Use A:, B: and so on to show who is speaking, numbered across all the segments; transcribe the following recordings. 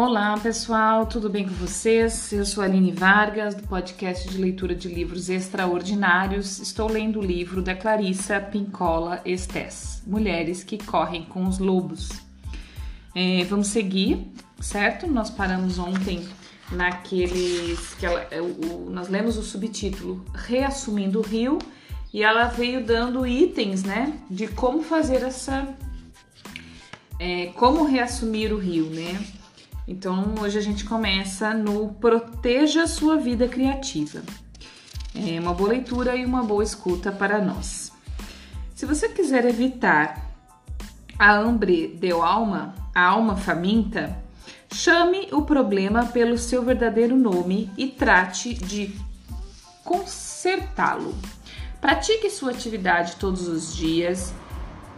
A: Olá pessoal, tudo bem com vocês? Eu sou Aline Vargas, do podcast de leitura de livros extraordinários. Estou lendo o livro da Clarissa Pincola Estes, Mulheres que Correm com os Lobos. É, vamos seguir, certo? Nós paramos ontem naqueles que ela, é, o, nós lemos o subtítulo Reassumindo o Rio e ela veio dando itens, né, de como fazer essa, é, como reassumir o rio, né? Então hoje a gente começa no Proteja Sua Vida Criativa. É uma boa leitura e uma boa escuta para nós. Se você quiser evitar a hambre de alma, a alma faminta, chame o problema pelo seu verdadeiro nome e trate de consertá-lo. Pratique sua atividade todos os dias.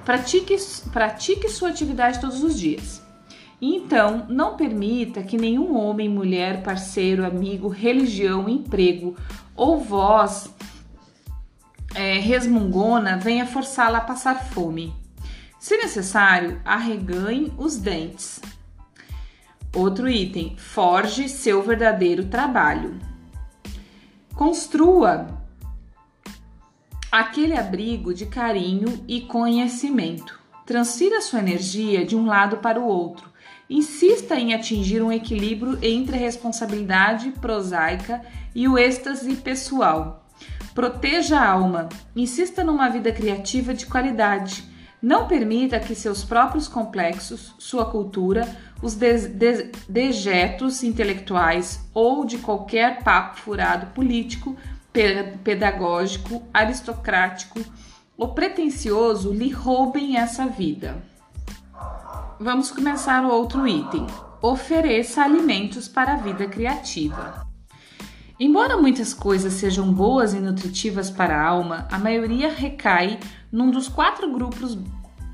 A: Pratique, pratique sua atividade todos os dias. Então, não permita que nenhum homem, mulher, parceiro, amigo, religião, emprego ou voz é, resmungona venha forçá-la a passar fome. Se necessário, arreganhe os dentes. Outro item: forge seu verdadeiro trabalho. Construa aquele abrigo de carinho e conhecimento. Transfira sua energia de um lado para o outro insista em atingir um equilíbrio entre a responsabilidade prosaica e o êxtase pessoal. Proteja a alma, insista numa vida criativa de qualidade. Não permita que seus próprios complexos, sua cultura, os de de dejetos intelectuais ou de qualquer papo furado político, pedagógico, aristocrático ou pretensioso lhe roubem essa vida. Vamos começar o outro item. Ofereça alimentos para a vida criativa. Embora muitas coisas sejam boas e nutritivas para a alma, a maioria recai num dos quatro grupos,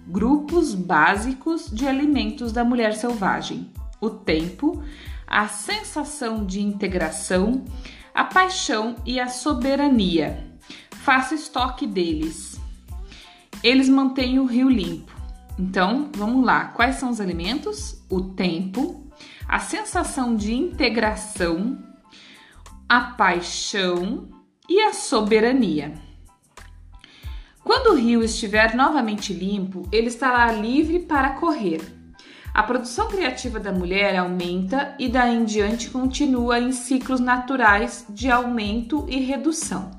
A: grupos básicos de alimentos da mulher selvagem: o tempo, a sensação de integração, a paixão e a soberania. Faça estoque deles. Eles mantêm o rio limpo. Então, vamos lá. Quais são os alimentos? O tempo, a sensação de integração, a paixão e a soberania. Quando o rio estiver novamente limpo, ele estará livre para correr. A produção criativa da mulher aumenta e daí em diante continua em ciclos naturais de aumento e redução.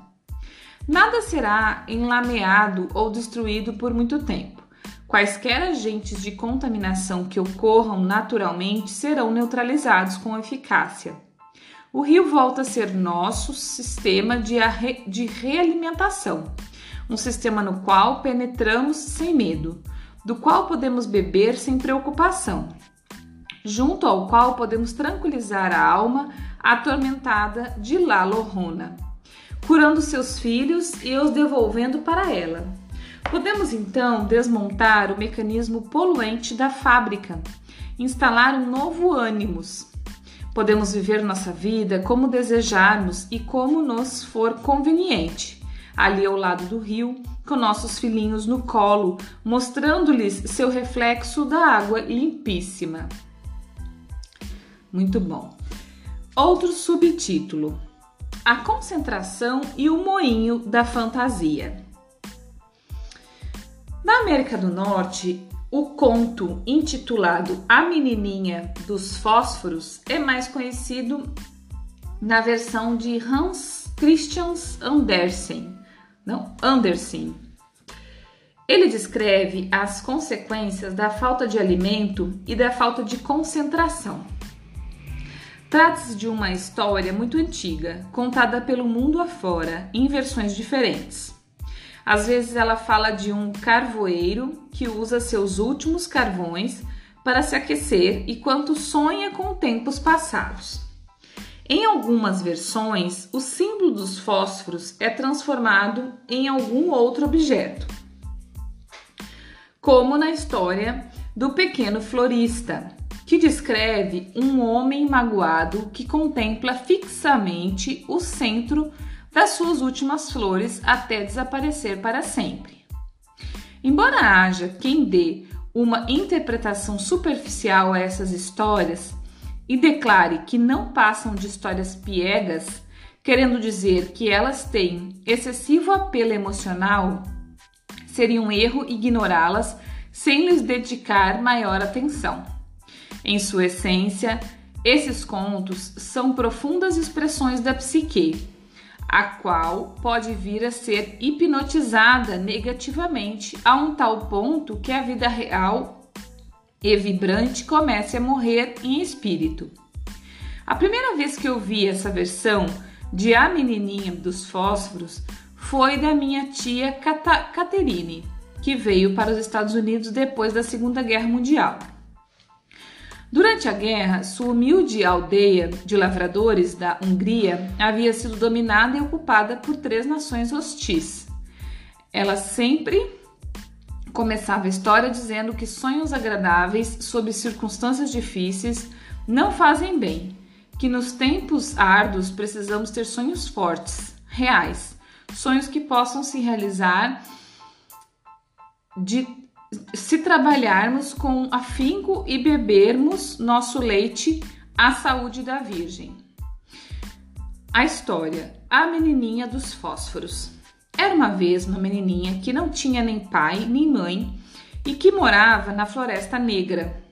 A: Nada será enlameado ou destruído por muito tempo. Quaisquer agentes de contaminação que ocorram naturalmente serão neutralizados com eficácia. O rio volta a ser nosso sistema de, de realimentação, um sistema no qual penetramos sem medo, do qual podemos beber sem preocupação, junto ao qual podemos tranquilizar a alma atormentada de Lalorrona, curando seus filhos e os devolvendo para ela Podemos então desmontar o mecanismo poluente da fábrica, instalar um novo ânimos. Podemos viver nossa vida como desejarmos e como nos for conveniente, ali ao lado do rio, com nossos filhinhos no colo, mostrando-lhes seu reflexo da água limpíssima. Muito bom. Outro subtítulo: A concentração e o moinho da fantasia. Na América do Norte, o conto intitulado A Menininha dos Fósforos é mais conhecido na versão de Hans Christian Andersen. Não, Andersen. Ele descreve as consequências da falta de alimento e da falta de concentração. Trata-se de uma história muito antiga, contada pelo mundo afora, em versões diferentes. Às vezes ela fala de um carvoeiro que usa seus últimos carvões para se aquecer e quanto sonha com tempos passados. Em algumas versões, o símbolo dos fósforos é transformado em algum outro objeto, como na história do pequeno florista, que descreve um homem magoado que contempla fixamente o centro das suas últimas flores até desaparecer para sempre. Embora haja quem dê uma interpretação superficial a essas histórias, e declare que não passam de histórias piegas, querendo dizer que elas têm excessivo apelo emocional, seria um erro ignorá-las sem lhes dedicar maior atenção. Em sua essência, esses contos são profundas expressões da psique, a qual pode vir a ser hipnotizada negativamente a um tal ponto que a vida real e vibrante comece a morrer em espírito. A primeira vez que eu vi essa versão de A Menininha dos Fósforos foi da minha tia Caterine, que veio para os Estados Unidos depois da Segunda Guerra Mundial. Durante a guerra, sua humilde aldeia de lavradores da Hungria havia sido dominada e ocupada por três nações hostis. Ela sempre começava a história dizendo que sonhos agradáveis sob circunstâncias difíceis não fazem bem, que nos tempos árduos precisamos ter sonhos fortes, reais, sonhos que possam se realizar de se trabalharmos com afinco e bebermos nosso leite à saúde da Virgem. A história: A Menininha dos Fósforos. Era uma vez uma menininha que não tinha nem pai nem mãe e que morava na Floresta Negra.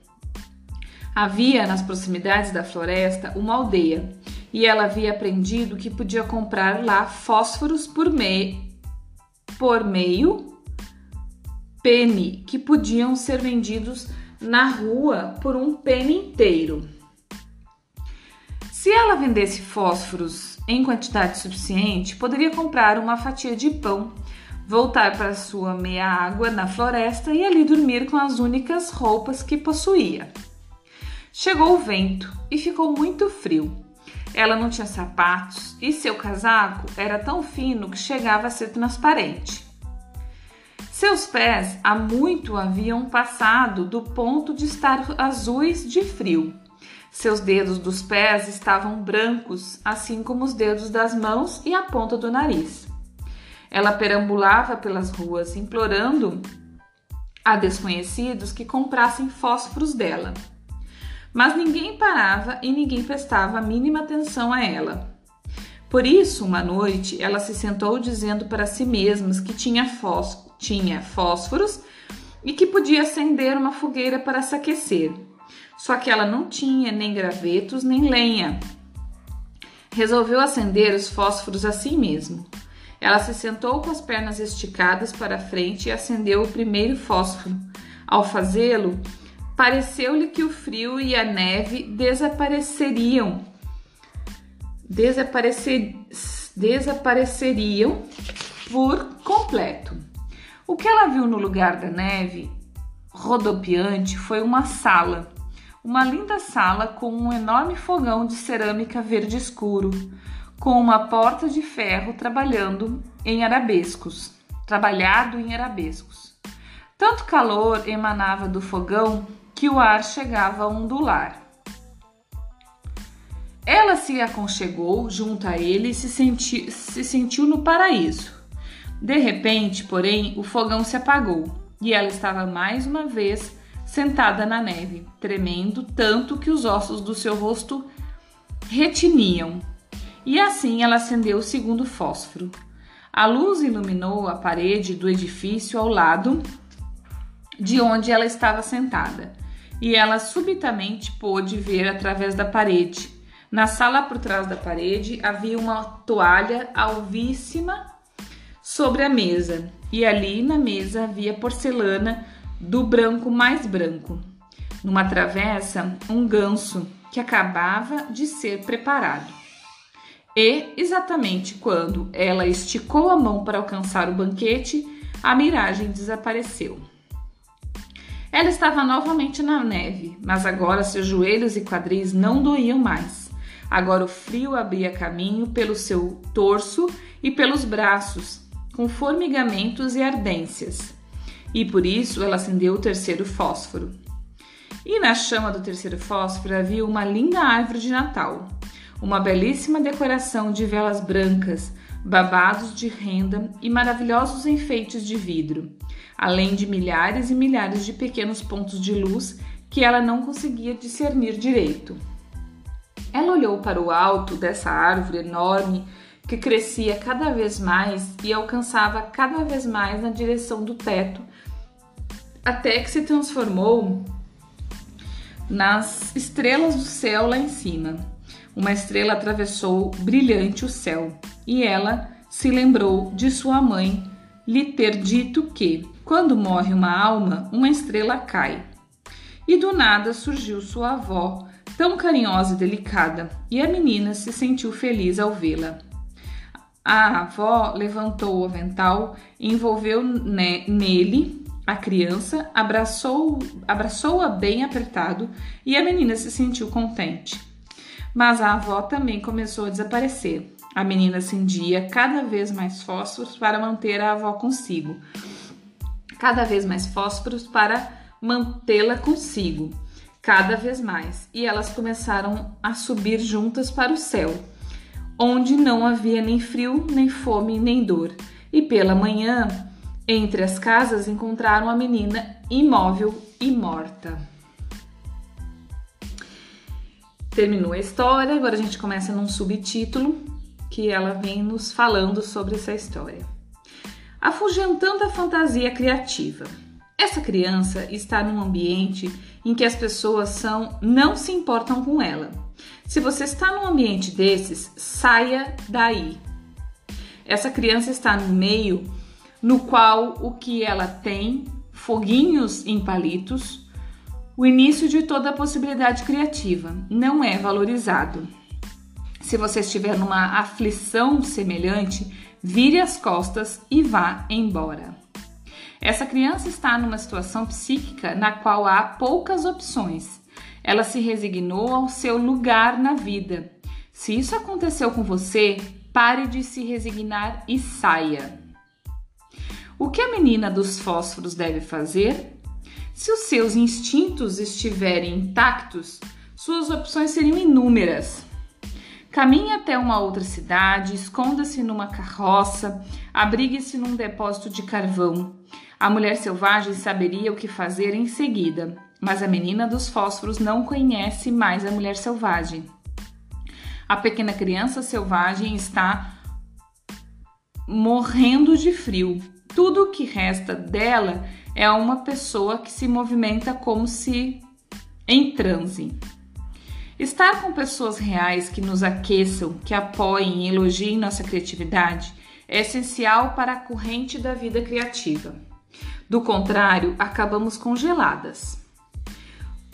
A: Havia nas proximidades da floresta uma aldeia e ela havia aprendido que podia comprar lá fósforos por, me... por meio penny que podiam ser vendidos na rua por um penny inteiro. Se ela vendesse fósforos em quantidade suficiente, poderia comprar uma fatia de pão, voltar para sua meia água na floresta e ali dormir com as únicas roupas que possuía. Chegou o vento e ficou muito frio. Ela não tinha sapatos e seu casaco era tão fino que chegava a ser transparente. Seus pés há muito haviam passado do ponto de estar azuis de frio. Seus dedos dos pés estavam brancos, assim como os dedos das mãos e a ponta do nariz. Ela perambulava pelas ruas, implorando a desconhecidos que comprassem fósforos dela. Mas ninguém parava e ninguém prestava a mínima atenção a ela. Por isso, uma noite, ela se sentou dizendo para si mesma que tinha fósforo tinha fósforos e que podia acender uma fogueira para se aquecer. Só que ela não tinha nem gravetos nem lenha. Resolveu acender os fósforos assim mesmo. Ela se sentou com as pernas esticadas para frente e acendeu o primeiro fósforo. Ao fazê-lo, pareceu-lhe que o frio e a neve desapareceriam. Desaparecer, desapareceriam por completo. O que ela viu no lugar da neve rodopiante foi uma sala, uma linda sala com um enorme fogão de cerâmica verde escuro, com uma porta de ferro trabalhando em arabescos, trabalhado em arabescos. Tanto calor emanava do fogão que o ar chegava a ondular. Ela se aconchegou junto a ele e se, senti se sentiu no paraíso. De repente, porém, o fogão se apagou e ela estava mais uma vez sentada na neve, tremendo tanto que os ossos do seu rosto retiniam. E assim ela acendeu o segundo fósforo. A luz iluminou a parede do edifício ao lado de onde ela estava sentada, e ela subitamente pôde ver através da parede. Na sala por trás da parede havia uma toalha alvíssima sobre a mesa, e ali na mesa havia porcelana do branco mais branco. Numa travessa, um ganso que acabava de ser preparado. E, exatamente quando ela esticou a mão para alcançar o banquete, a miragem desapareceu. Ela estava novamente na neve, mas agora seus joelhos e quadris não doíam mais. Agora o frio abria caminho pelo seu torso e pelos braços, com formigamentos e ardências, e por isso ela acendeu o terceiro fósforo. E na chama do terceiro fósforo havia uma linda árvore de Natal, uma belíssima decoração de velas brancas, babados de renda e maravilhosos enfeites de vidro, além de milhares e milhares de pequenos pontos de luz que ela não conseguia discernir direito. Ela olhou para o alto dessa árvore enorme que crescia cada vez mais e alcançava cada vez mais na direção do teto, até que se transformou nas estrelas do céu lá em cima. Uma estrela atravessou brilhante o céu e ela se lembrou de sua mãe lhe ter dito que, quando morre uma alma, uma estrela cai. E do nada surgiu sua avó, tão carinhosa e delicada, e a menina se sentiu feliz ao vê-la. A avó levantou o avental, envolveu nele a criança, abraçou, abraçou-a bem apertado e a menina se sentiu contente. Mas a avó também começou a desaparecer. A menina acendia cada vez mais fósforos para manter a avó consigo. Cada vez mais fósforos para mantê-la consigo. Cada vez mais. E elas começaram a subir juntas para o céu onde não havia nem frio, nem fome, nem dor. E pela manhã, entre as casas, encontraram a menina imóvel e morta. Terminou a história, agora a gente começa num subtítulo que ela vem nos falando sobre essa história. Afugentando a fantasia criativa. Essa criança está num ambiente em que as pessoas são não se importam com ela se você está num ambiente desses, saia daí. Essa criança está no meio no qual o que ela tem, foguinhos em palitos, o início de toda a possibilidade criativa, não é valorizado. Se você estiver numa aflição semelhante, vire as costas e vá embora. Essa criança está numa situação psíquica na qual há poucas opções ela se resignou ao seu lugar na vida. Se isso aconteceu com você, pare de se resignar e saia. O que a menina dos fósforos deve fazer? Se os seus instintos estiverem intactos, suas opções seriam inúmeras. Caminhe até uma outra cidade, esconda-se numa carroça, abrigue-se num depósito de carvão. A mulher selvagem saberia o que fazer em seguida. Mas a menina dos fósforos não conhece mais a mulher selvagem. A pequena criança selvagem está morrendo de frio. Tudo o que resta dela é uma pessoa que se movimenta como se em transe. Estar com pessoas reais que nos aqueçam, que apoiem e elogiem nossa criatividade é essencial para a corrente da vida criativa. Do contrário, acabamos congeladas.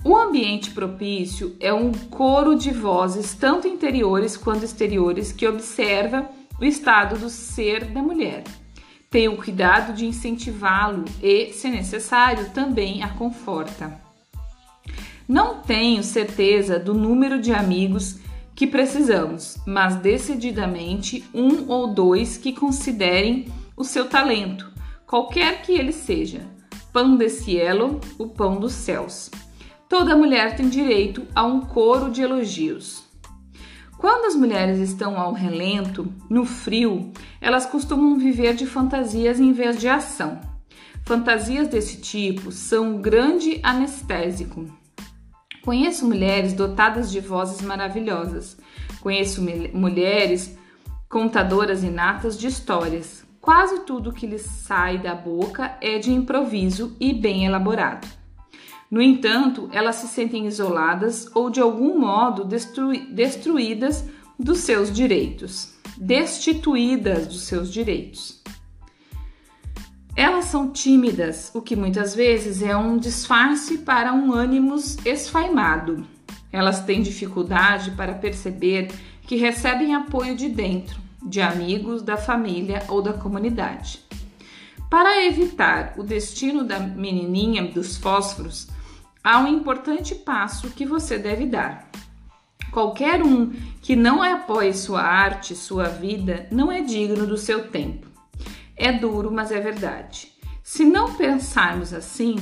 A: O ambiente propício é um coro de vozes, tanto interiores quanto exteriores, que observa o estado do ser da mulher. Tenha o cuidado de incentivá-lo e, se necessário, também a conforta. Não tenho certeza do número de amigos que precisamos, mas decididamente um ou dois que considerem o seu talento, qualquer que ele seja. Pão de cielo, o pão dos céus. Toda mulher tem direito a um coro de elogios. Quando as mulheres estão ao relento, no frio, elas costumam viver de fantasias em vez de ação. Fantasias desse tipo são um grande anestésico. Conheço mulheres dotadas de vozes maravilhosas. Conheço mulheres contadoras inatas de histórias. Quase tudo que lhes sai da boca é de improviso e bem elaborado. No entanto, elas se sentem isoladas ou de algum modo destruídas dos seus direitos, destituídas dos seus direitos. Elas são tímidas, o que muitas vezes é um disfarce para um ânimo esfaimado. Elas têm dificuldade para perceber que recebem apoio de dentro, de amigos, da família ou da comunidade. Para evitar o destino da menininha dos fósforos, há um importante passo que você deve dar. Qualquer um que não apoie sua arte, sua vida, não é digno do seu tempo. É duro, mas é verdade. Se não pensarmos assim,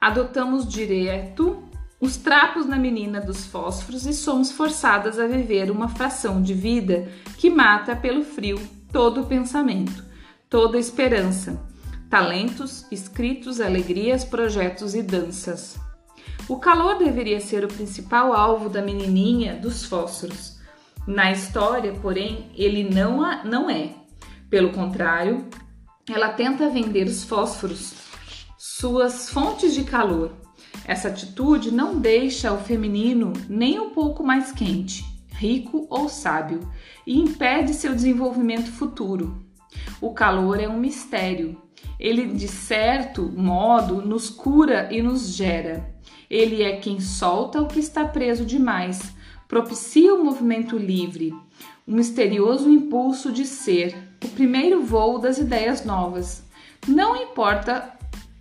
A: adotamos direto os trapos na menina dos fósforos e somos forçadas a viver uma fração de vida que mata pelo frio todo o pensamento, toda a esperança, talentos, escritos, alegrias, projetos e danças. O calor deveria ser o principal alvo da menininha dos fósforos. Na história, porém, ele não, não é. Pelo contrário, ela tenta vender os fósforos, suas fontes de calor. Essa atitude não deixa o feminino nem um pouco mais quente, rico ou sábio e impede seu desenvolvimento futuro. O calor é um mistério. Ele, de certo modo, nos cura e nos gera. Ele é quem solta o que está preso demais, propicia o movimento livre, o misterioso impulso de ser, o primeiro voo das ideias novas. Não importa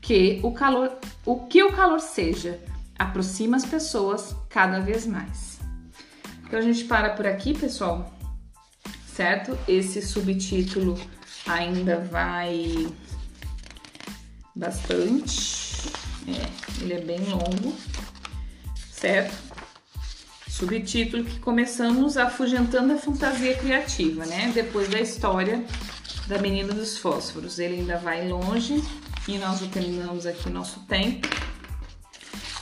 A: que o calor, o que o calor seja, aproxima as pessoas cada vez mais. Então a gente para por aqui, pessoal. Certo? Esse subtítulo ainda vai bastante. É, ele é bem longo, certo? Subtítulo que começamos afugentando a fantasia criativa, né? Depois da história da Menina dos Fósforos. Ele ainda vai longe e nós terminamos aqui nosso tempo.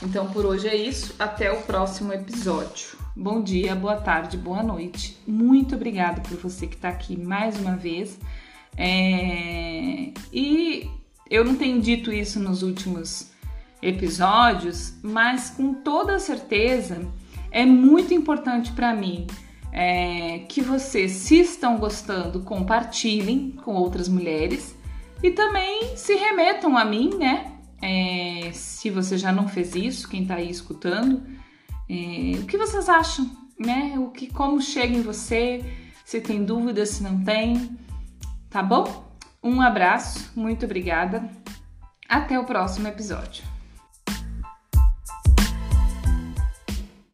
A: Então por hoje é isso. Até o próximo episódio. Bom dia, boa tarde, boa noite. Muito obrigada por você que está aqui mais uma vez. É... E eu não tenho dito isso nos últimos episódios, mas com toda certeza é muito importante para mim é, que vocês, se estão gostando, compartilhem com outras mulheres e também se remetam a mim, né? É, se você já não fez isso, quem está aí escutando, é, o que vocês acham, né? O que, como chega em você, se tem dúvida, se não tem, tá bom? Um abraço, muito obrigada. Até o próximo episódio.